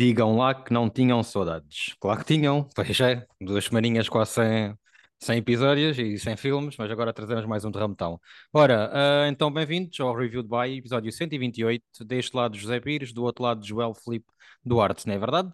Digam lá que não tinham saudades. Claro que tinham, pois é, duas semaninhas quase sem, sem episódios e sem filmes, mas agora trazemos mais um derrametão. Ora, ah, então bem-vindos ao Review by, episódio 128, deste lado José Pires, do outro lado Joel Felipe Duarte, não é verdade?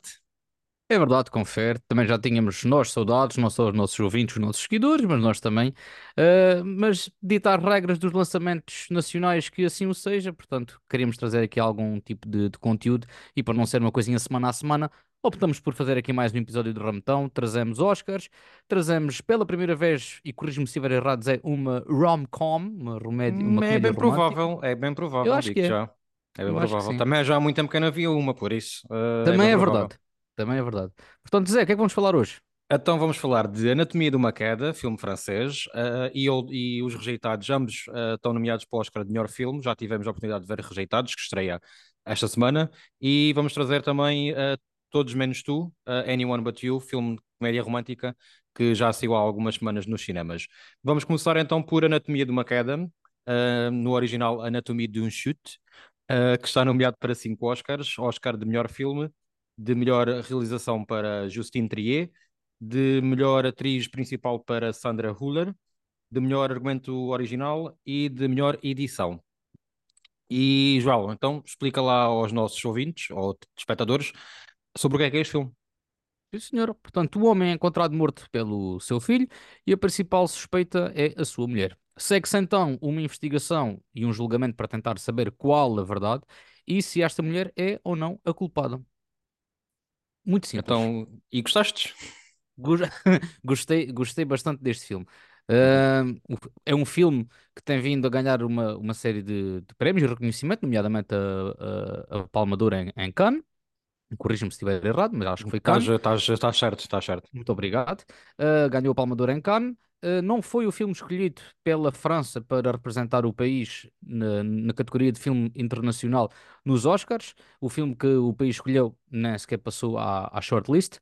É verdade, confere. Também já tínhamos nós saudades, não só os nossos ouvintes, os nossos seguidores, mas nós também. Uh, mas ditar regras dos lançamentos nacionais que assim o seja, portanto, queríamos trazer aqui algum tipo de, de conteúdo e para não ser uma coisinha semana a semana, optamos por fazer aqui mais um episódio de Rametão. Trazemos Oscars, trazemos pela primeira vez, e corrijo-me se estiver errado, é uma rom-com, uma, remédio, uma é bem romântica. provável, é bem provável, Eu acho que é. já. É bem Eu provável. Também já há muito tempo que eu não havia uma, por isso. uh, Também é provável. verdade. Também é verdade. Portanto, Zé, o que é que vamos falar hoje? Então vamos falar de Anatomia de uma Queda, filme francês, uh, e, e os rejeitados, ambos uh, estão nomeados para o Oscar de melhor filme. Já tivemos a oportunidade de ver Rejeitados, que estreia esta semana, e vamos trazer também uh, Todos Menos Tu, Anyone But You, filme de comédia romântica que já saiu há algumas semanas nos cinemas. Vamos começar então por Anatomia de uma Queda, no original Anatomie d'un Chute, uh, que está nomeado para cinco Oscars: Oscar de melhor filme, de melhor realização para Justine Triet de melhor atriz principal para Sandra Huller, de melhor argumento original e de melhor edição. E, João, então explica lá aos nossos ouvintes ou espectadores sobre o que é que é este filme. Sim, senhor. Portanto, o homem é encontrado morto pelo seu filho e a principal suspeita é a sua mulher. Segue-se então uma investigação e um julgamento para tentar saber qual a verdade e se esta mulher é ou não a culpada. Muito simples. Então, e gostaste? Gos- Gostei, gostei bastante deste filme. F- é um filme que tem vindo a ganhar uma, uma série de, de prémios e reconhecimento, nomeadamente a, a, a Palma em, em Cannes. Corrija-me se estiver errado, mas acho que foi Estás, Cannes. estás, estás certo, estás certo. Muito obrigado. Uh, ganhou a Palma de Ouro em Cannes. Uh, não foi o filme escolhido pela França para representar o país na, na categoria de filme internacional nos Oscars. O filme que o país escolheu nem sequer passou à, à shortlist.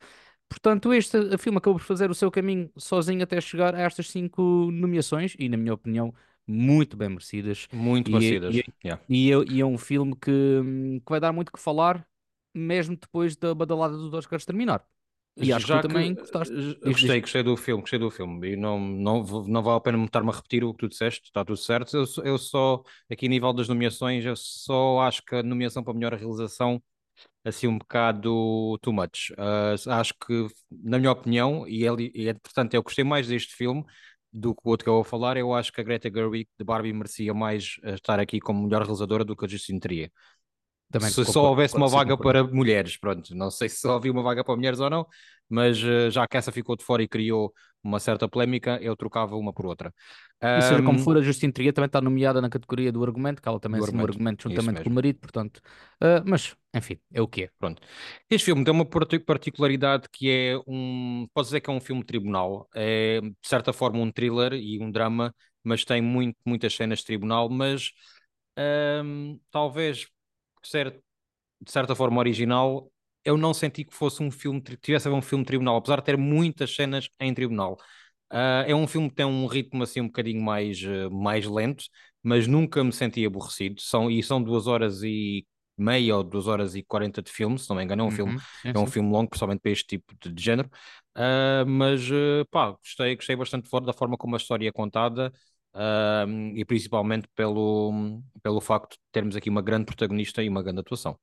Portanto, este filme acabou por fazer o seu caminho sozinho até chegar a estas cinco nomeações e, na minha opinião, muito bem merecidas. Muito E, parecidas. e, yeah. e, é- e é um filme que, hum, que vai dar muito que falar, mesmo depois da badalada dos Oscars terminar. E acho que Já tu também gostaste. eh, gostei, gostei do filme, gostei do filme. E não, não, não vale a pena me estar-me a repetir o que tu disseste, está tudo certo. Eu, só- eu só, aqui a nível das nomeações, eu só acho que a nomeação para melhor realização assim um bocado too much. Ah, acho que, na minha opinião, e, ele, e portanto eu gostei mais deste filme do que o outro que eu vou falar, eu acho que a Greta Gerwig de Barbie merecia mais eh, estar aqui como melhor realizadora do que a Justine Triet. Também Se só houvesse uma vaga para mulheres, pronto, não sei se só havia uma vaga para mulheres ou não, mas eh, já que essa ficou de fora e criou uma certa polémica, eu trocava uma por outra. E seja como Ahm, for, a Justine Triet também está nomeada na categoria do argumento, que ela também do argumento, argumento juntamente com o marido, portanto. ah, mas, enfim, é o que é. Pronto. Este filme tem uma parti- particularidade que é um. Pode dizer que é um filme de tribunal. É, de certa forma, um thriller e um drama, mas tem muito, muitas cenas de tribunal. Mas ahm, talvez, ser de certa forma original, eu não senti que fosse um filme, tivesse a ver um filme tribunal, apesar de ter muitas cenas em tribunal. Ah, é um filme que tem um ritmo assim um bocadinho mais, eh, mais lento, mas nunca me senti aborrecido. São, e são duas horas e meia ou duas horas e quarenta de filme, se não me engano, é um filme, Uhum, sim, é um sim. filme longo, principalmente para este tipo de, de género. Ah, mas pá, gostei, gostei bastante da forma como a história é contada. E principalmente pelo, pelo facto de termos aqui uma grande protagonista e uma grande atuação.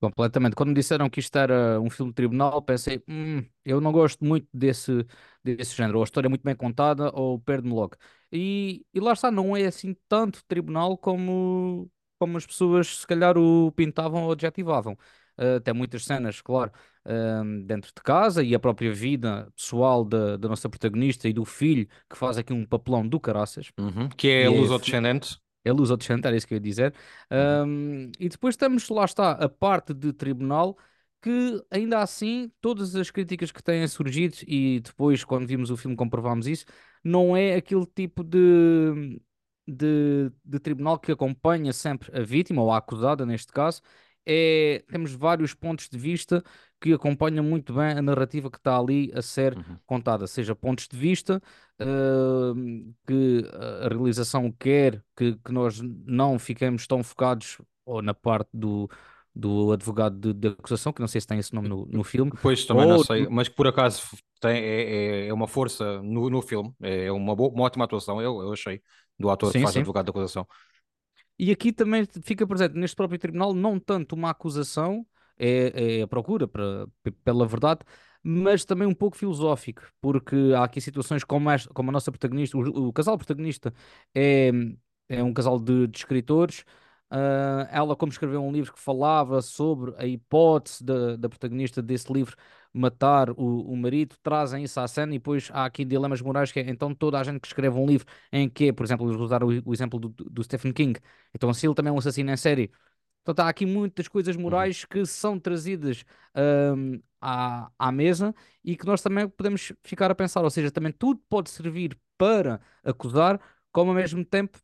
Completamente. Quando me disseram que isto era um filme de tribunal, pensei, "Hum, eu não gosto muito desse, desse género. Ou a história é muito bem contada, ou perde-me logo. E, e lá está, não é assim tanto tribunal como, como as pessoas se calhar o pintavam ou adjetivavam. Ah, tem muitas cenas, claro, ah, dentro de casa e a própria vida pessoal da, da nossa protagonista e do filho, que faz aqui um papelão do caraças. Uhum. Que é E é luso-descendente. é luz ou era isso que eu ia dizer. Uhum. Ahm, e depois temos, lá está, a parte de tribunal, que ainda assim, todas as críticas que têm surgido, e depois, quando vimos o filme, comprovámos isso, não é aquele tipo de, de, de tribunal que acompanha sempre a vítima, ou a acusada, neste caso. É, temos vários pontos de vista que acompanham muito bem a narrativa que está ali a ser Uhum. contada, seja pontos de vista ahm, que a realização quer que, que nós não fiquemos tão focados ou na parte do, do advogado de, de acusação, que não sei se tem esse nome no, no filme, Depois também não ou sei, do- mas que por acaso tem, é, é- é uma força no, no filme, é uma, boa, uma ótima atuação, eu, eu achei, do ator que sim, faz de sim. advogado da acusação. E aqui também fica presente neste próprio tribunal não tanto uma acusação, é, é a procura para, pela verdade, mas também um pouco filosófico, porque há aqui situações como, esta, como a nossa protagonista, o, o casal protagonista é, é um casal de, de escritores. Ah, ela, como escreveu um livro que falava sobre a hipótese da, da protagonista desse livro matar o, o marido, trazem isso à cena e depois há aqui dilemas morais que é, então toda a gente que escreve um livro em que, por exemplo, eles usaram o, o exemplo do, do Stephen King, então se ele também é um assassino em série, então há aqui muitas coisas Uhum. morais que são trazidas hum, à, à mesa e que nós também podemos ficar a pensar, ou seja, também tudo pode servir para acusar, como ao mesmo tempo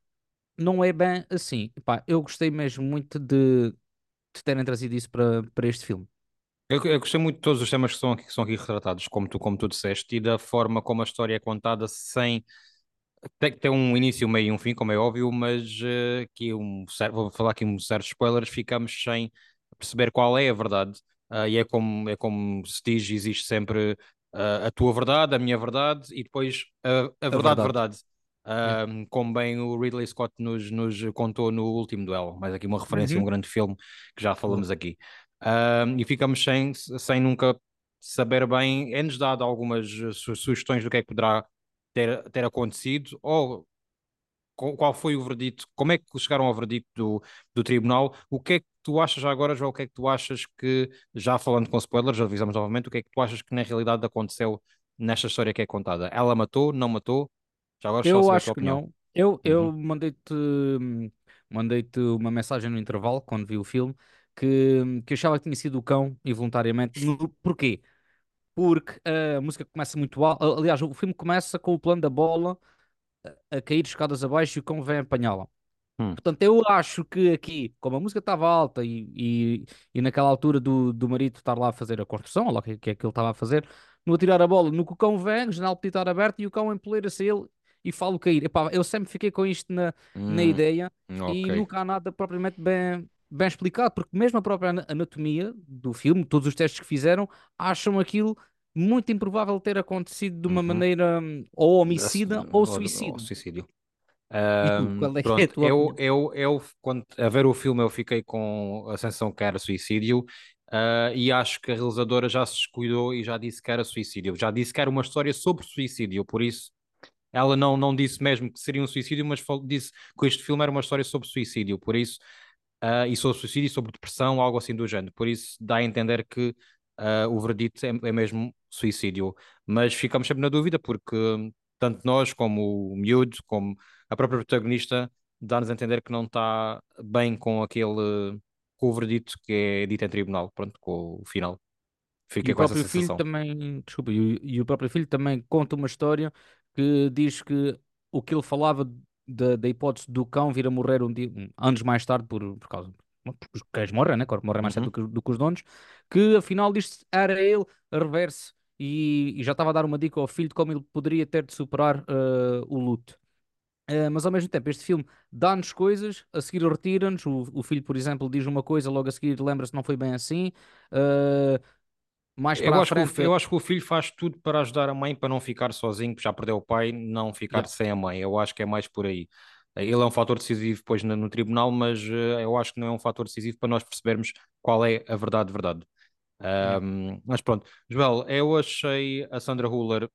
não é bem assim. Eu gostei mesmo muito de, de terem trazido isso para, para este filme. Eu, eu gostei muito de todos os temas que são aqui, que são aqui retratados, como tu, como tu disseste, e da forma como a história é contada sem Tem que ter um início, um meio e um fim, como é óbvio, mas eh, aqui um, vou falar aqui um certos spoilers, ficamos sem perceber qual é a verdade. Ah, e é como, é como se diz, existe sempre ah, a tua verdade, a minha verdade e depois a, a A verdade, verdade. verdade. Ah, como bem o Ridley Scott nos, nos contou no último duelo, mas aqui uma referência a um Uhum. grande filme que já falamos aqui. Ah, e ficamos sem, sem nunca saber bem, é-nos dado algumas eh, su- sugestões do que é que poderá ter, ter acontecido, ou qual foi o verdito, como é que chegaram ao verdito do, do tribunal, o que é que tu achas já agora, João, o que é que tu achas que, já falando com spoilers, já avisamos novamente, o que é que tu achas que na realidade aconteceu nesta história que é contada? Ela matou, não matou? Já agora Eu acho que opinião. não. Eu, Uhum. eu mandei-te hum, mandei-te uma mensagem no intervalo quando vi o filme que, que achava que tinha sido o cão involuntariamente. No- porquê? Porque a música começa muito alta. Aliás, o filme começa com o plano da bola a cair escadas abaixo e o cão vem apanhá-la. Hum. Portanto, eu acho que aqui, como a música estava alta e, e, e naquela altura do, do marido estar lá a fazer a construção, ou lá o que, que é que ele estava a fazer, no atirar a bola, no que o cão vem, o podia estar aberto e o cão empoleira-se a ele e fala cair. Epá, eu sempre fiquei com isto na, na Hum, ideia ok. e nunca há nada propriamente bem, bem explicado, porque mesmo a própria ana- anatomia do filme, todos os testes que fizeram, acham aquilo muito improvável ter acontecido de uma Uhum. maneira hum, ou homicida ou Ou, ou suicídio. suicídio. Tu, Ahm, qual é é a pronto, tua eu, eu, eu, quando a ver o filme, eu fiquei com a sensação que era suicídio, ah, e acho que a realizadora já se descuidou e já disse que era suicídio. Já disse que era uma história sobre suicídio, por isso ela não, não disse mesmo que seria um suicídio, mas disse que este filme era uma história sobre suicídio, por isso, ah, e sobre suicídio, sobre depressão, algo assim do género. Por isso dá a entender que ah, o verdito é, é mesmo suicídio. Mas ficamos sempre na dúvida, porque tanto nós, como o miúdo, como a própria protagonista, dá-nos a entender que não está bem com aquele, com o verdito que é dito em tribunal, pronto, com o final. E Fiquei o próprio filho também, desculpa, e, o e o próprio filho também conta uma história que diz que o que ele falava da, da hipótese do cão vir a morrer um dia, anos mais tarde por, por causa, os cães morrem, né? Morrem mais cedo do Uhum. que, do que os donos, que afinal disto era ele a reverso e, e já estava a dar uma dica ao filho de como ele poderia ter de superar eh, o luto. Eh, mas ao mesmo tempo, este filme dá-nos coisas, a seguir retira-nos. O, o filho, por exemplo, diz uma coisa, logo a seguir lembra-se não foi bem assim. Eh, mais Eu acho que o, fi- frente. eu acho que o filho faz tudo para ajudar a mãe para não ficar sozinho, porque já perdeu o pai, não Yeah. ficar sem a mãe. Eu acho que é mais por aí. Ele é um fator decisivo depois no, no tribunal, mas eh, eu acho que não é um fator decisivo para nós percebermos qual é a verdade, verdade. Yeah. Ahm, mas pronto, Joel, eu achei a Sandra Huller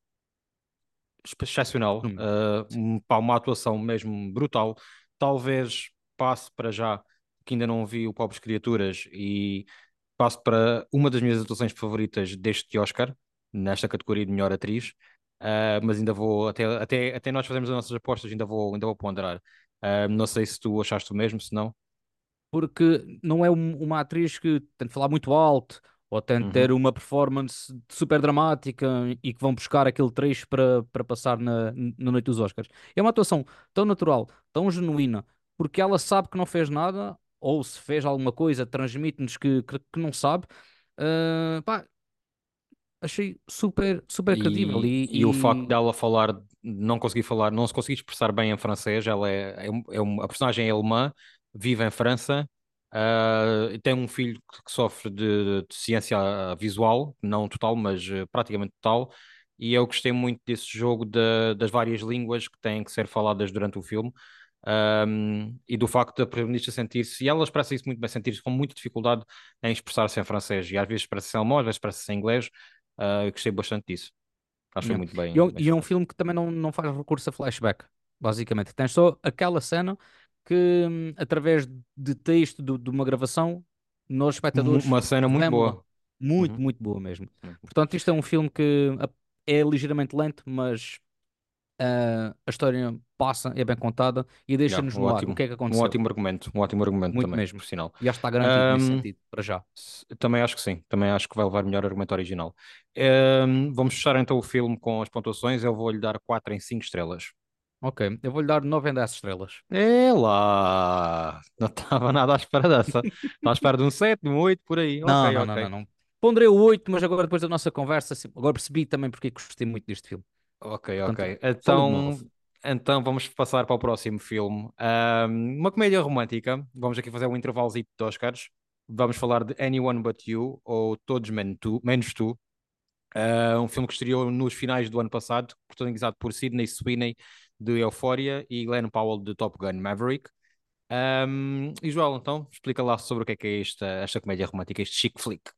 excepcional, Hum, uh, um- pá, uma atuação mesmo brutal. Talvez passe para já, que ainda não vi o Pobres Criaturas, e passo para uma das minhas atuações favoritas deste Oscar, nesta categoria de melhor atriz. Uh, mas ainda vou, até, até, até nós fazemos as nossas apostas, ainda vou, ainda vou ponderar. Uh, não sei se tu achaste o mesmo, se não. Porque não é um- uma atriz que tem de falar muito alto ou tem de ter Uhum. uma performance super dramática e que vão buscar aquele trecho para, para passar na, na noite dos Oscars. É uma atuação tão natural, tão genuína, porque ela sabe que não fez nada, ou se fez alguma coisa, transmite-nos que, que, que não sabe. Ah, pá, achei super, super credível E, e o facto e, dela falar, não conseguir falar, não se conseguir expressar bem em francês, ela é, é, é uma, a personagem é alemã, vive em França Uh, tem um filho que, sofre de, de deficiência visual, não total, mas uh, praticamente total, e eu gostei muito desse jogo de, das várias línguas que têm que ser faladas durante o filme. Um, e do facto da protagonista sentir-se, e ela expressa isso muito bem, sentir-se com muita dificuldade em expressar-se em francês, e às vezes expressa-se em alemão, às vezes expressa-se em inglês, uh, eu gostei bastante disso. Acho muito bem. E, é e é um filme que também não, não faz recurso a flashback, basicamente. Tens só aquela cena que, hum, através de texto de, de uma gravação, nós espectadores. Uma cena muito boa. Muito, uhum. muito boa mesmo. Portanto, isto é um filme que é ligeiramente lento, mas uh, a história passa, é bem contada e deixa-nos yeah, um no ótimo, ar o que é que aconteceu. Um ótimo argumento, um ótimo argumento muito também, mesmo. por sinal. E acho que está garantido um, nesse sentido, para já. Também acho que sim, também acho que vai levar melhor argumento original. Um, vamos fechar então o filme com as pontuações, eu vou-lhe dar 4 em 5 estrelas. Ok, eu vou-lhe dar 9 em 10 estrelas. É lá! Não estava nada à espera dessa. Estava à espera de um 7, de um 8, por aí. Não, okay, não, okay. não, não, não. Ponderei o 8, mas agora depois da nossa conversa, agora percebi também porque gostei muito deste filme. Ok, Portanto, ok. Então, então vamos passar para o próximo filme. Um, uma comédia romântica. Vamos aqui fazer um intervalo de Oscars. Vamos falar de Anyone But You, ou Todos Menos Tu. Menos tu. Uh, um filme que estreou nos finais do ano passado, protagonizado por Sidney Sweeney, de Euphoria, e Glenn Powell, de Top Gun Maverick. Um, e Joel, então, explica lá sobre o que é que é esta, esta comédia romântica, este chick flick.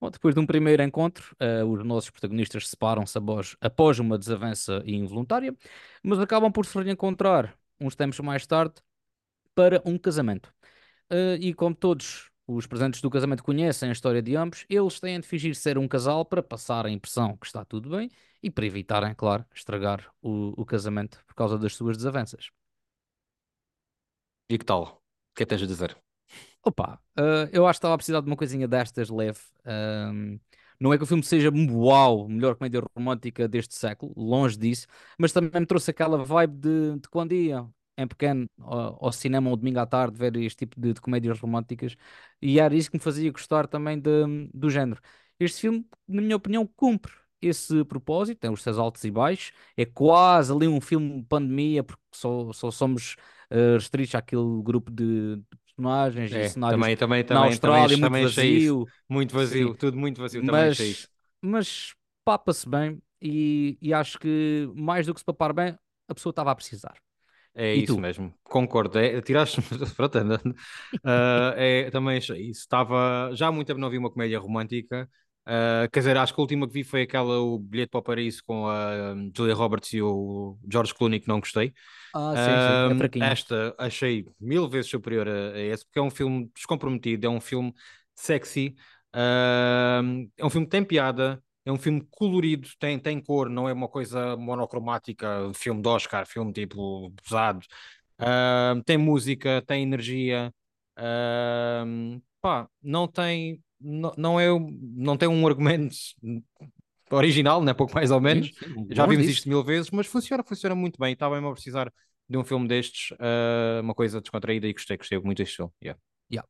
Bom, depois de um primeiro encontro, uh, os nossos protagonistas separam-se após, após uma desavença involuntária, mas acabam por se reencontrar uns tempos mais tarde para um casamento. Uh, e como todos os presentes do casamento conhecem a história de ambos, eles têm de fingir ser um casal para passar a impressão que está tudo bem e para evitarem, claro, estragar o, o casamento por causa das suas desavenças. E que tal? O que é que tens a dizer? Opa, uh, eu acho que estava a precisar de uma coisinha destas leve. Um, não é que o filme seja uau, melhor comédia romântica deste século, longe disso, mas também me trouxe aquela vibe de, de quando ia em pequeno ao, ao cinema ou domingo à tarde ver este tipo de, de, comédias românticas e era isso que me fazia gostar também de, do género. Este filme, na minha opinião, cumpre esse propósito, tem os seus altos e baixos, é quase ali um filme pandemia, porque só, só somos uh, restritos àquele grupo de, de personagens é, e cenários também, também, também, na Austrália, também, muito vazio. Muito vazio, Sim. tudo muito vazio, mas, também isso. Mas papa-se bem e, e acho que mais do que se papar bem, a pessoa estava a precisar. É e isso tu? mesmo, concordo. É, tiraste pronto, uh, é, também achei isso. Estava já há muito tempo não vi uma comédia romântica. Uh, quer dizer, acho que a última que vi foi aquela O Bilhete para o Paraíso com a um, Julia Roberts e o George Clooney, que não gostei. Ah, sim, sim, é fraquinho. Esta achei mil vezes superior a, a, esse, porque é um filme descomprometido, é um filme sexy, uh, é um filme que tem piada, é um filme colorido, tem, tem cor, não é uma coisa monocromática, filme de Oscar, filme tipo pesado. Uh, tem música, tem energia, uh, pá, não tem não, não, é, não tem um argumento original, né? pouco mais ou menos. Sim, sim, Já vimos isto mil vezes, mas funciona, funciona muito bem. Estava mesmo a precisar de um filme destes, uh, uma coisa descontraída e gostei, gostei muito deste filme. Yeah. Yeah.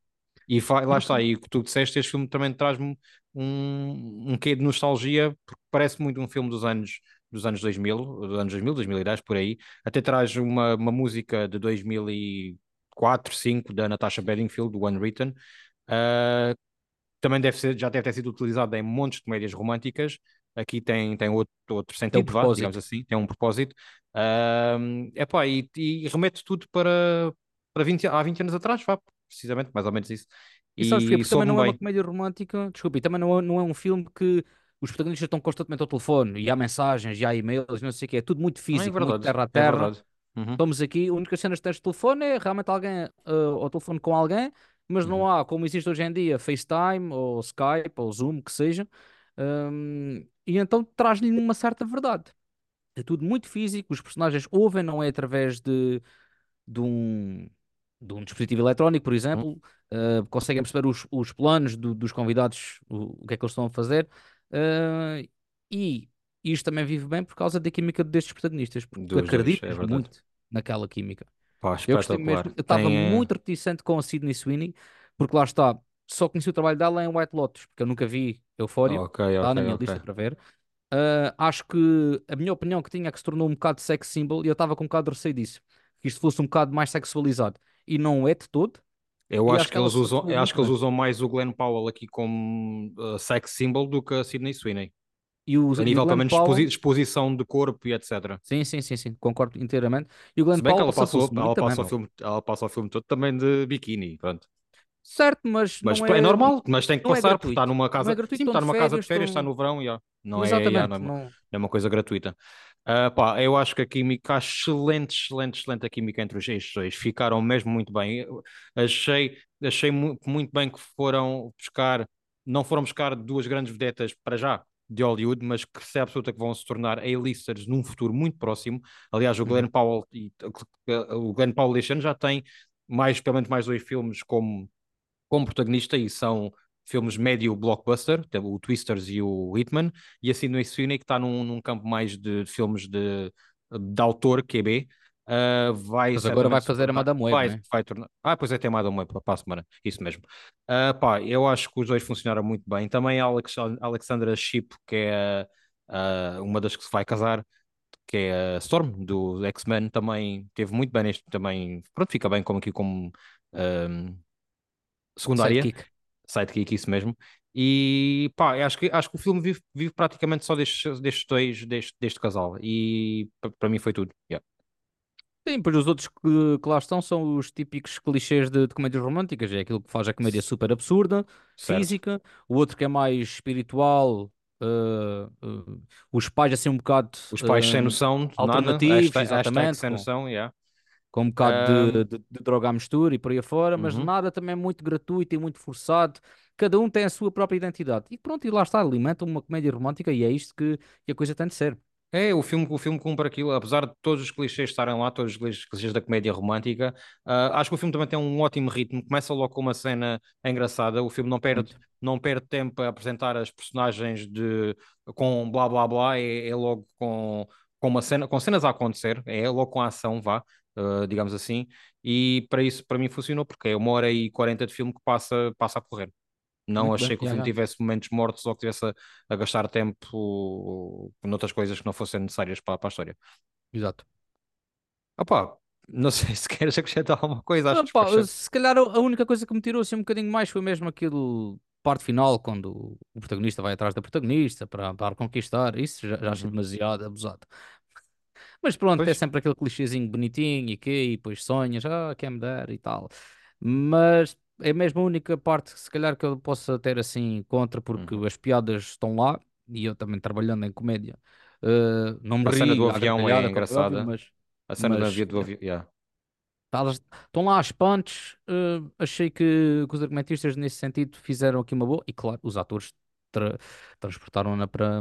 E lá está, e o que tu disseste, este filme também traz-me um, um quê de nostalgia, porque parece muito um filme dos anos dos anos 2000, dos anos 2000, 2010, por aí. Até traz uma, uma música de 2004, 2005, da Natasha Bedingfield, do Unwritten, uh, também deve ser, já deve ter sido utilizado em montes de comédias românticas. Aqui tem, tem outro, outro sentido, um digamos assim, tem um propósito. Uh, epá, e, e remete tudo para, para 20, há 20 anos atrás, vá, precisamente, mais ou menos isso. E, e sabes que também não bem. é uma comédia romântica, desculpe, também não é, não é um filme que os protagonistas estão constantemente ao telefone e há mensagens, e há e-mails, não sei o que, é tudo muito físico, é muito terra a é terra. É uhum. Estamos aqui, a única cena que tens de telefone é realmente alguém uh, ao telefone com alguém mas não uhum. há, como existe hoje em dia, FaceTime ou Skype ou Zoom, que seja, um, e então traz-lhe uma certa verdade. É tudo muito físico, os personagens ouvem, não é através de, de, um, de um dispositivo eletrónico, por exemplo, uhum. uh, conseguem perceber os, os planos do, dos convidados, o, o, que é que eles estão a fazer, uh, e isto também vive bem por causa da química destes protagonistas, porque tu acreditas é muito naquela química. Pá, eu gostei mesmo. Eu estava Tem, muito reticente com a Sydney Sweeney, porque lá está, só conheci o trabalho dela em White Lotus, porque eu nunca vi Euphoria, okay, está okay, na minha okay. lista para ver. Uh, acho que a minha opinião que tinha é que se tornou um bocado sex symbol e eu estava com um bocado de receio disso, que isto fosse um bocado mais sexualizado. E não é de todo. Eu acho acho que eles usam, acho que eles usam mais o Glenn Powell aqui como uh, sex symbol do que a Sydney Sweeney. E o, A e nível também de Powell, exposição de corpo e etc. sim, sim, sim, sim, concordo inteiramente. E o Glenn Se bem que ela passou, muito ela também, passa o meu. filme, ela passa o filme todo também de biquíni, pronto. Certo, mas Mas é é, normal, mas tem que é passar, porque está numa Não é casa, gratuito, sim, estão está numa casa de férias, férias, está estão. no verão, já. Não é, não é, não. é uma coisa gratuita. Ah, pá, eu acho que a química, a excelente, excelente, excelente a química entre os dois, ficaram mesmo muito bem. Eu achei, achei mu- muito bem que foram buscar, não foram buscar duas grandes vedetas para já de Hollywood, mas que se é absoluta que vão se tornar A-listers num futuro muito próximo. Aliás, o Glenn Uhum. Powell, e, o Glenn Powell este ano já tem mais, pelo menos mais dois filmes como como protagonista e são filmes médio blockbuster, o Twisters e o Hitman, e assim no Sweeney que está num, num campo mais de, filmes de, de autor, QB, uh, vai Mas agora vai fazer a Web, vai, né? vai tornar, ah, pois é, tem Madame Web para a semana, isso mesmo. Uh, pá, eu acho que os dois funcionaram muito bem, também a Alex, Alexandra Shipp, que é uh, uma das que se vai casar, que é a Storm, do X-Men, também teve muito bem neste, também, pronto, fica bem como aqui como um, secundária, Sidekick. sidekick, isso mesmo. E pá, acho que, acho que o filme vive, vive praticamente só destes, destes dois, deste, deste casal. E pa- para mim foi tudo. Yeah. Sim, pois os outros que, que lá estão são os típicos clichês de, de comédias românticas. É aquilo que faz a comédia super absurda, Certo. física. O outro que é mais espiritual. eh, eh, os pais assim um bocado Os pais sem eh, noção nada, alternativos, hashtag exatamente, sem com, noção, yeah. com um bocado Um, de, de, de droga à mistura e por aí afora, mas uhum. nada também muito gratuito e muito forçado. Cada um tem a sua própria identidade. E pronto, e lá está, alimenta uma comédia romântica e é isto que, que a coisa tem de ser. É, o filme, o filme cumpre aquilo, apesar de todos os clichês estarem lá, todos os clichês da comédia romântica, ah, acho que o filme também tem um ótimo ritmo, começa logo com uma cena engraçada, o filme não perde, Muito. não perde tempo a apresentar as personagens de, com blá blá blá, é, é logo com, com uma cena, com cenas a acontecer, é logo com a ação, vá, ah, digamos assim, e para isso, para mim funcionou, porque é uma hora e quarenta de filme que passa, passa a correr. Não Muito bem, achei que o filme já. tivesse momentos mortos ou que tivesse a, a gastar tempo noutras coisas que não fossem necessárias para, para a história. Exato. Opa, não sei se queres acrescentar alguma coisa, acho que pá, despachei. se calhar a única coisa que me tirou assim um bocadinho mais foi mesmo aquilo parte final, quando o protagonista vai atrás da protagonista para, para conquistar. Isso já, já achei Uhum. demasiado abusado. Mas pronto, é Pois, sempre aquele clichêzinho bonitinho e que e depois sonhas, ah, quer me dar e tal. Mas é mesmo a única parte que se calhar que eu possa ter assim contra, porque uhum. as piadas estão lá e eu também trabalhando em comédia. eh, não me A cena do ri avião é óbvio, engraçada. mas, A cena do mas avião do avião, yeah. Tá, Estão lá às punch. eh, achei que, que os argumentistas, nesse sentido, fizeram aqui uma boa. E claro, os atores tra- transportaram-na para,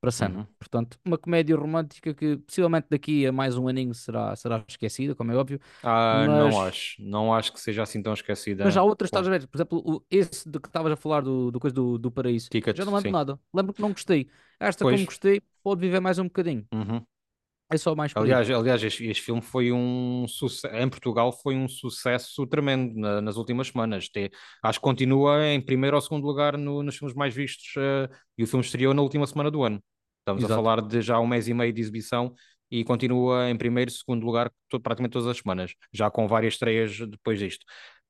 para cena. Uhum. Portanto, uma comédia romântica que possivelmente daqui a mais um aninho será, será esquecida, como é óbvio. Ah, não Mas, acho. Não acho que seja assim tão mas esquecida. há outras, estás a ver? Por exemplo, o- esse de que estavas a falar do, do coisa do, do Paraíso. Ticket, Já não lembro sim. nada. Lembro que não gostei. Esta, como Pois. gostei, pode viver mais um bocadinho. Uhum. É só mais por. Aliás, aliás este, este filme foi um sucesso, em Portugal foi um sucesso tremendo na- nas últimas semanas. Acho que continua em primeiro ou segundo lugar no- nos filmes mais vistos, eh, e o filme estreou na última semana do ano. Estamos a Exato. falar de já um mês e meio de exibição e continua em primeiro e segundo lugar to- praticamente todas as semanas, já com várias estreias depois disto.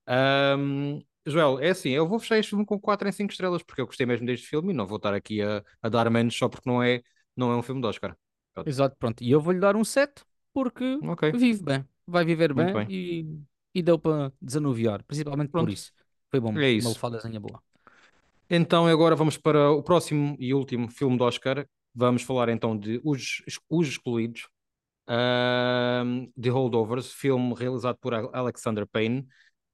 Ahm, Joel, é assim, eu vou fechar este filme com 4 em 5 estrelas, porque eu gostei mesmo deste filme e não vou estar aqui a, a dar menos só porque não é, não é um filme de Oscar. Exato, pronto. E eu vou-lhe dar um 7 porque Ok, vive bem, vai viver bem bem. e, e deu para desanuviar, principalmente por Pronto. isso. Foi bom, É uma isso. lefadazinha boa. Então agora vamos para o próximo e último filme do Oscar. Vamos falar então de Os, Os Excluídos, ahm, The Holdovers, filme realizado por Al- Alexander Payne,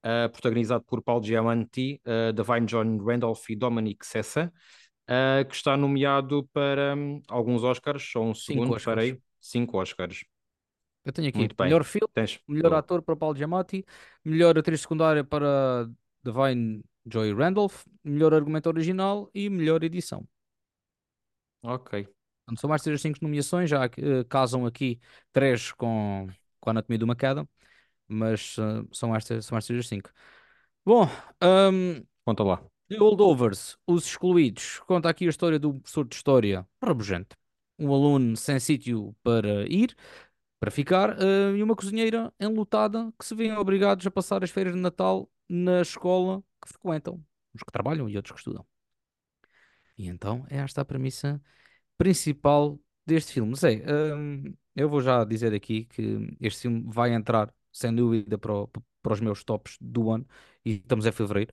ah, protagonizado por Paul Giamatti, ah, Divine John Randolph e Dominic Sessa, ah, que está nomeado para hum, alguns Oscars, só um Cinco segundo, Oscars. parei, cinco Oscars. Eu tenho aqui Muito bem. melhor filme, Tens, melhor boa. ator para Paul Giamatti, melhor atriz secundária para Divine Joy Randolph, melhor argumento original e melhor edição. Ok. Portanto, são mais de cinco nomeações, já eh, casam aqui três com, com a Anatomia de uma Queda, mas eh, são estas, são estas as cinco. Bom, hum, Conta lá. The Holdovers, Os Excluídos, conta aqui a história um professor de História rabugento. Um aluno sem sítio para ir, para ficar, eh, e uma cozinheira enlutada que se veem obrigados a passar as férias de Natal na escola que frequentam, uns que trabalham e outros que estudam. E então é esta a premissa principal deste filme. Sei, hum, eu vou já dizer aqui que este filme vai entrar, sem dúvida, para, o- para os meus tops do ano, e estamos em fevereiro.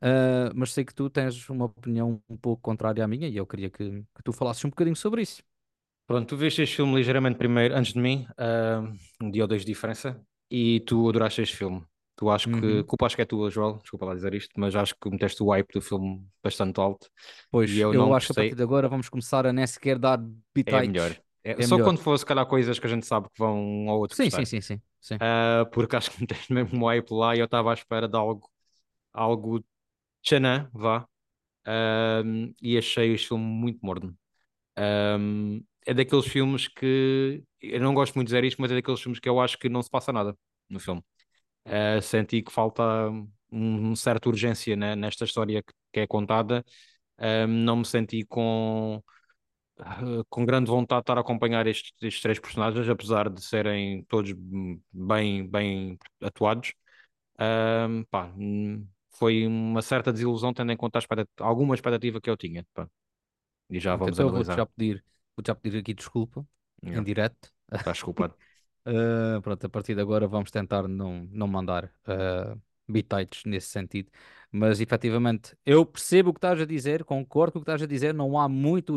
Ah, mas sei que tu tens uma opinião um pouco contrária à minha, e eu queria que, que tu falasses um bocadinho sobre isso. Pronto, tu viste este filme ligeiramente primeiro, antes de mim, ah, um dia ou dois de diferença, e tu adoraste este filme. Tu acho que, Uhum. culpa acho que é tua, Joel, desculpa lá dizer isto, mas acho que meteste o hype do filme bastante alto Pois, eu eu não acho que a partir gostei. de agora vamos começar a nem sequer dar É melhor. bitites. É, É só melhor. quando for, se calhar, coisas que a gente sabe que vão um ou outro Sim, sim, sim, sim, sim. Ah, porque acho que meteste mesmo um hype lá e eu estava à espera de algo, algo tchanã, vá. Ah, e achei este filme muito morno. Um, é daqueles filmes que eu não gosto muito de dizer isto, mas é daqueles filmes que eu acho que não se passa nada no filme. Uh, senti que falta um, um certa urgência né, nesta história que, que é contada. Um, não me senti com, uh, com grande vontade de estar a acompanhar estes, estes três personagens, apesar de serem todos bem, bem atuados. Um, pá, foi uma certa desilusão, tendo em conta a expectat- alguma expectativa que eu tinha. Pá. E já vamos então eu vou-te analisar. já pedir, vou-te já pedir aqui desculpa, em Yeah. direto. Estás desculpado. Uh, pronto, a partir de agora vamos tentar não, não mandar uh, bitites nesse sentido. Mas efetivamente, eu percebo o que estás a dizer, concordo com o que estás a dizer, não há muito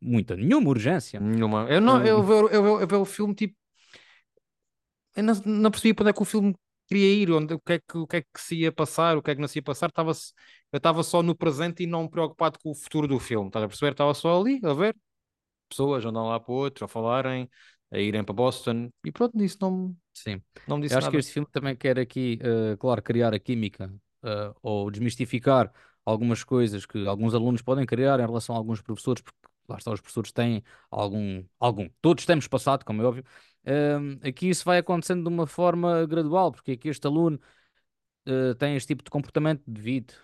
muita, nenhuma urgência. Nenhuma. Eu não, eu Um, ver, eu, ver, eu ver o filme tipo. Eu não, não percebi onde é que o filme queria ir, onde, o, que é que, o que é que se ia passar, o que é que não se ia passar. Estava eu estava só no presente e não preocupado com o futuro do filme. Estás a perceber? Estava só ali a ver pessoas andam lá para o outro, a falarem, a irem para Boston e pronto, isso não, me- sim, não me eu disse acho que nada. este filme também quer aqui, uh, claro, criar a química uh, ou desmistificar algumas coisas que alguns alunos podem criar em relação a alguns professores, porque lá está, os professores têm algum, algum, todos temos passado, como é óbvio. Um, aqui isso vai acontecendo de uma forma gradual, porque aqui este aluno uh, tem este tipo de comportamento devido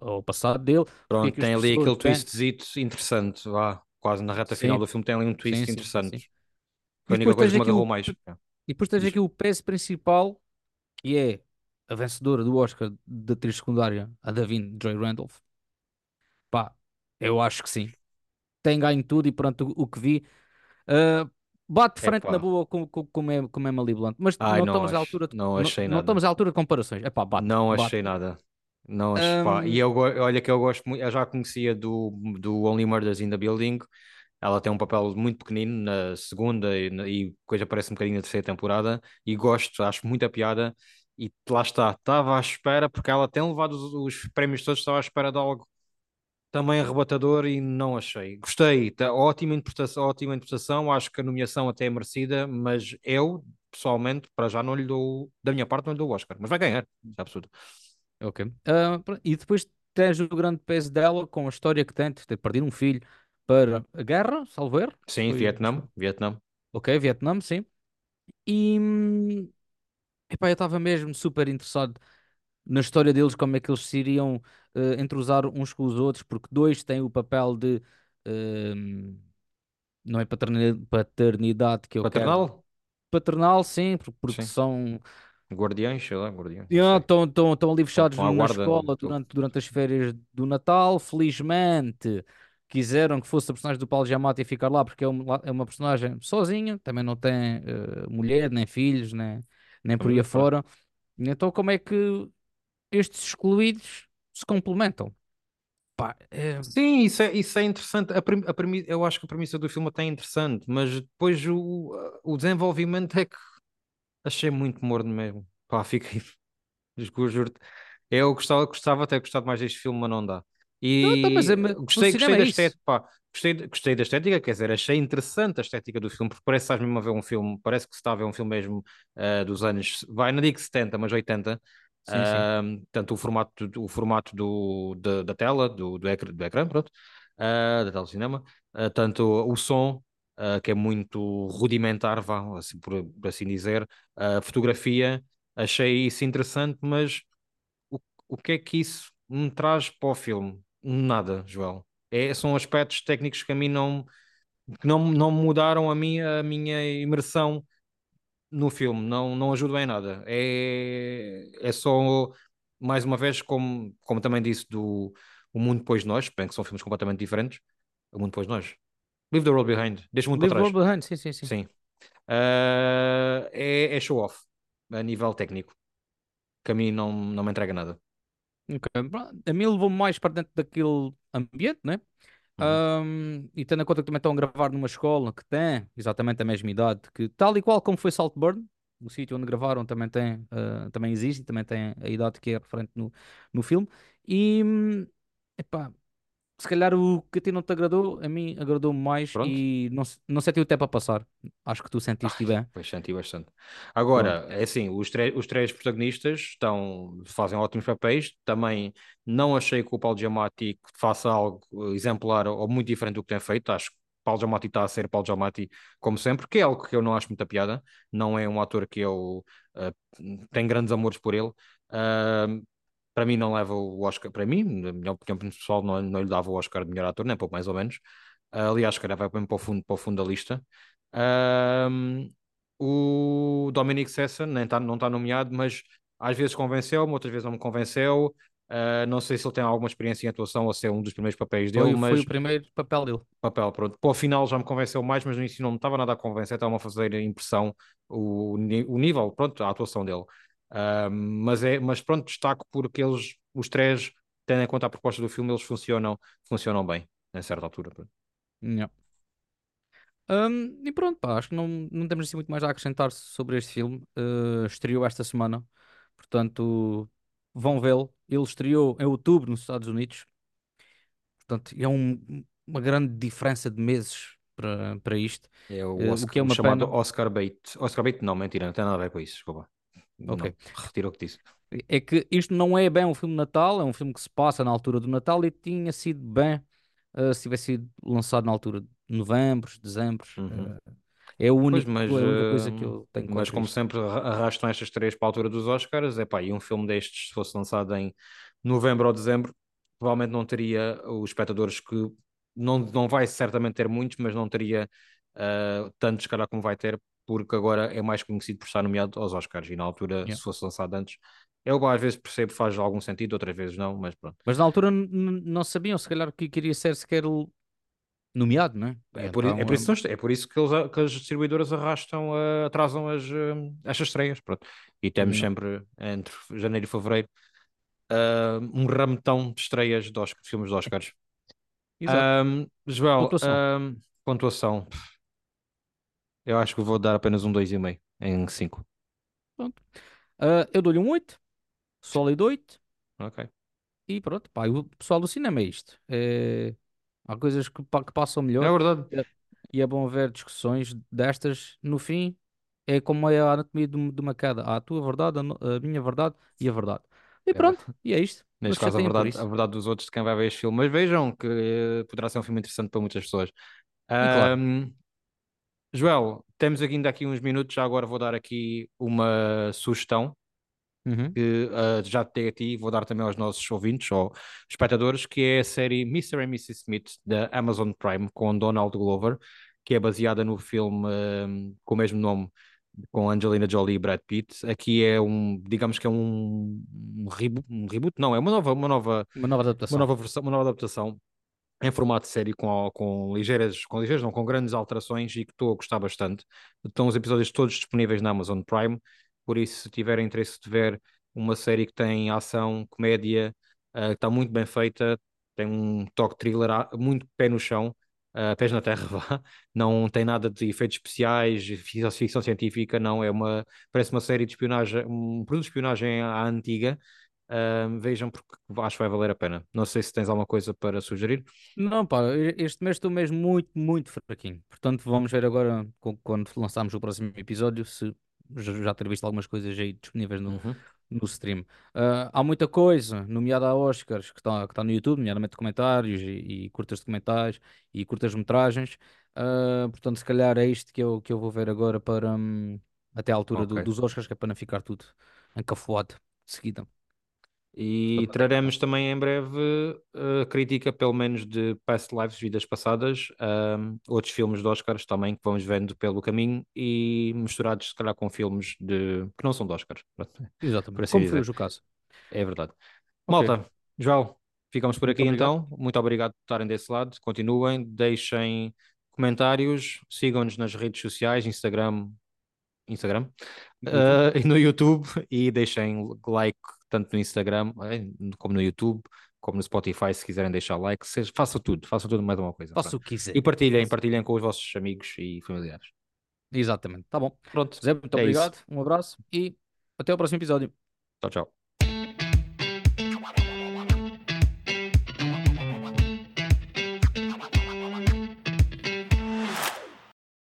ao passado dele, Pronto, tem ali aquele têm. twistzito interessante, vá, quase na reta final Sim, do filme tem ali um twist sim, sim, interessante. Foi a única depois coisa que me aqui agarrou o, mais. É. e depois tens aqui o peso principal, que é a vencedora do Oscar de atriz secundária, a Davine Joy Randolph. Pá, eu acho que sim. Tem ganho tudo e pronto, o, o que vi. uh, bate de frente na Epá, boa com, com, com, é, com é Emily Blunt, mas ai, não não estamos à acho, altura de, não não, achei não nada. estamos à altura de comparações. É pá, bate, Não bate. achei nada. Não acho, pá. E eu, olha que eu gosto muito, eu já conhecia do, do Only Murders in the Building. Ela tem um papel muito pequenino na segunda e, na- e coisa parece um bocadinho na terceira temporada. E gosto, acho muita piada. E lá está, estava à espera, porque ela tem levado os, os prémios todos, estava à espera de algo também arrebatador e não achei. Gostei, tá, ótima interpretação, ótima interpretação, acho que a nomeação até é merecida, mas eu, pessoalmente, para já não lhe dou, da minha parte, não lhe dou o Oscar, mas vai ganhar, é absurdo. ok. Uh, e depois tens o grande peso dela com a história que tem de ter perdido um filho para a guerra, salvo erro. Sim, Foi, Vietnã, Vietnã. Ok, Vietnã, sim. E epá, eu estava mesmo super interessado na história deles, como é que eles se eh, entrosar uns com os outros, porque dois têm o papel de hum, não é paternidade, paternidade que eu quero. Paternal? Paternal, sim, por- porque Sim. são Guardiães, sei lá, guardiães, Yeah. Estão estão estão ali fechados estão na escola durante, durante as férias do Natal. Felizmente quiseram que fosse a personagem do Paulo Giamatti ficar lá porque é uma, é uma personagem sozinha, também não tem eh, mulher, nem filhos, nem, nem por aí afora. Então, como é que estes excluídos se complementam? Pá, é- Sim, isso é, isso é interessante. A premi- a eu acho que a premissa do filme até é interessante, mas depois o, o desenvolvimento é que achei muito morno mesmo. Pá, fiquei. Juro-te. Eu gostava, gostava até gostado mais deste filme, mas não dá. Não, então, mas E é, mas gostei, gostei é da estética, pá, gostei, gostei da estética, quer dizer, achei interessante a estética do filme, porque parece que estás mesmo a ver um filme, parece que se está a ver um filme mesmo eh, dos anos, vai, não digo 70, mas 80. Sim. Ahm, tanto o formato, do- o formato do, da, da tela, do, do, ecrã, do ecrã, pronto, ah, da tela de cinema, ah, tanto o som, ah, que é muito rudimentar, vá, assim, por, por assim dizer, a fotografia, achei isso interessante, mas o, o que é que isso me traz para o filme? Nada, Joel. É, são aspectos técnicos que a mim não, não, não mudaram a minha, a minha imersão no filme, não, não ajuda em nada. É, é só, mais uma vez, como, como também disse, do O Mundo Depois de Nós, bem que são filmes completamente diferentes. O Mundo Depois de Nós. Leave the World Behind. Deixa o mundo Leave para the trás. World Behind, sim, sim, sim. Sim. Ah, é, é show-off a nível técnico, que a mim não, não me entrega nada. Ok. Pronto, A mim levou-me mais para dentro daquele ambiente, né? Uhum. Ahm, e tendo em conta que também estão a gravar numa escola que tem exatamente a mesma idade, que tal e qual como foi Saltburn, o sítio onde gravaram também tem, ah, também existe, também tem a idade que é referente no, no filme. E hum, epá, se calhar o que a ti não te agradou, a mim agradou-me mais Pronto. e não, não senti o tempo a passar. Acho que tu sentiste bem. Pois senti bastante. Pronto. Agora, é assim, os, três os três protagonistas estão, fazem ótimos papéis. Também não achei que o Paulo Giamatti faça algo eh, exemplar ou muito diferente do que tem feito. Acho que Paulo Giamatti está a ser Paulo Giamatti, como sempre, que é algo que eu não acho muita piada. Não é um ator que eu eh, tenho grandes amores por ele. Ah, para mim, não leva o Oscar. Para mim, na minha opinião pessoal, não, não lhe dava o Oscar de melhor ator, nem pouco mais ou menos. Ah, aliás, calhar vai bem para o fundo, para o fundo da lista. O Dominic Sessa nem tá, não está nomeado, mas às vezes convenceu-me, outras vezes não me convenceu. Ah, não sei se ele tem alguma experiência em atuação ou se é um dos primeiros papéis dele, Foi, foi mas o primeiro papel dele. papel, pronto. Para o final já me convenceu mais, mas no início não me estava nada a convencer, estava a fazer impressão o, o nível, pronto, a atuação dele. Mas, é, mas pronto, destaco porque eles, os três, tendo em conta a proposta do filme, eles funcionam, funcionam bem, a certa altura. Yeah. Hum, e pronto, pá, acho que não, não temos assim muito mais a acrescentar sobre este filme. Uh, estreou esta semana, portanto, vão vê-lo. Ele estreou em outubro nos Estados Unidos, portanto, é um- uma grande diferença de meses para, para isto, É o, uh, o Oscar- que é uma chamado pena. Oscar bait. Oscar bait, não, mentira, não tem nada a ver com isso, desculpa. Ok. Não, retiro o que disse. É que isto não é bem um filme de Natal, é um filme que se passa na altura do Natal e tinha sido bem uh, se tivesse sido lançado na altura de novembro, dezembro. Uhum. uh, é o Pois, único, mas, é a única coisa que eh, eu tenho mas como isto. sempre arra- arrastam estas três para a altura dos Oscars, é pá, e um filme destes, se fosse lançado em novembro ou dezembro, provavelmente não teria os espectadores que não, não vai certamente ter muitos, mas não teria ah, tantos, calhar, como vai ter, porque agora é mais conhecido por estar nomeado aos Oscars, e na altura, Yeah. se fosse lançado antes, eu às vezes percebo, faz algum sentido, outras vezes não, mas pronto. Mas na altura não sabiam, se calhar, que queria ser sequer nomeado, não é? É E por, então, é por isso, é por isso que, eles, que as distribuidoras arrastam, ah, atrasam as, ah, estas estreias. Pronto. E temos não. sempre, entre janeiro e fevereiro, ah, um rametão de estreias de, Oscar- filmes de Oscars. Exato. Ahm, Joel, Pontuação. ahm, pontuação. Eu acho que vou dar apenas um 2,5 em 5. Pronto. Ah, eu dou-lhe um 8, sólido 8, Ok. e pronto. Pá, o pessoal do cinema é isto. É... Há coisas que, que passam É melhor verdade. e é e é bom ver discussões destas. No fim, é como é a anatomia de, um- uma queda. Há a tua verdade, a, minha verdade e a verdade. E É pronto, e é isto. Neste caso, a verdade, a verdade dos outros de quem vai ver este filme. Mas vejam que eh, poderá ser um filme interessante para muitas pessoas. E claro, Ahm, Joel, temos ainda aqui uns minutos. Já agora vou dar aqui uma sugestão uhum, que ah, já te dei a ti vou dar também aos nossos ouvintes ou espectadores, que é a série Mr. and Mrs. Smith da Amazon Prime com Donald Glover, que é baseada no filme ah, com o mesmo nome com Angelina Jolie e Brad Pitt. Aqui é um, digamos que é um, um, reboot, um reboot, não, é uma nova, uma nova, uma nova uma adaptação. nova versão, uma nova adaptação em formato de série com, com ligeiras, com ligeiras, não, com grandes alterações e que estou a gostar bastante. Estão os episódios todos disponíveis na Amazon Prime, por isso, se tiverem interesse de ver uma série que tem ação, comédia, que está muito bem feita, tem um toque thriller, ah, muito pé no chão, ah, pés na terra, vá. Não tem nada de efeitos especiais, ficção científica, não, é uma, parece uma série de espionagem, um produto de espionagem à antiga. Vejam porque acho que vai valer a pena. Não sei se tens alguma coisa para sugerir. Não, pá, este mês estou mesmo muito, muito fraquinho. Portanto, vamos ver agora, quando lançarmos o próximo episódio, se já ter visto algumas coisas aí disponíveis no, Uhum. no stream. Ah, há muita coisa, nomeada a Oscars, que está que tá no YouTube, nomeadamente documentários e, e curtas documentais e curtas-metragens. Ah, portanto, se calhar é isto que eu, que eu vou ver agora para hum, até à altura do- Ok. dos Oscars, que é para não ficar tudo encafuado de seguida. E traremos também em breve uh, crítica, pelo menos de Past Lives, vidas passadas, um, outros filmes de Oscars também que vamos vendo pelo caminho e misturados, se calhar, com filmes de... que não são de Oscars. Exatamente, assim como dizer. foi o caso. É verdade. Okay. Malta, João, ficamos por Muito aqui obrigado. então. Muito obrigado por estarem desse lado. Continuem, deixem comentários, sigam-nos nas redes sociais, Instagram, Instagram, uh, e no YouTube e deixem like tanto no Instagram eh, como no YouTube, como no Spotify, se quiserem deixar like, seja, façam tudo, façam tudo mais uma coisa. Faça o que quiser. E partilhem, partilhem com os vossos amigos e familiares. Exatamente, tá bom. Pronto. Zé, muito é obrigado, isso. um abraço e até o próximo episódio. Tchau, tchau.